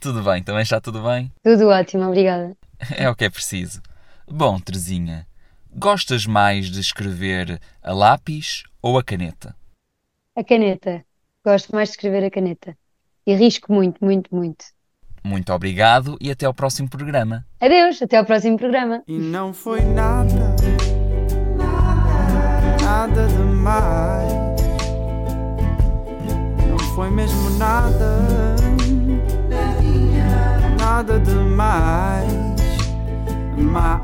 Tudo bem? Também está tudo bem? Tudo ótimo, obrigada. É o que é preciso. Bom, Terezinha, gostas mais de escrever a lápis ou a caneta? A caneta. Gosto mais de escrever a caneta. E risco muito, muito, muito. Muito obrigado e até ao próximo programa. Adeus, até ao próximo programa. E não foi nada, nada demais. Não foi mesmo nada, nada demais. Mais.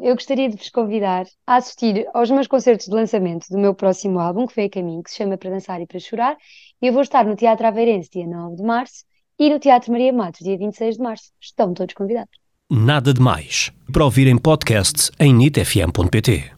Eu gostaria de vos convidar a assistir aos meus concertos de lançamento do meu próximo álbum, que foi a caminho, que se chama Para Dançar e Para Chorar. E eu vou estar no Teatro Aveirense, dia 9 de março, e no Teatro Maria Matos, dia 26 de março. Estão todos convidados. Nada de Mais. Para ouvir em podcast em nitfm.pt.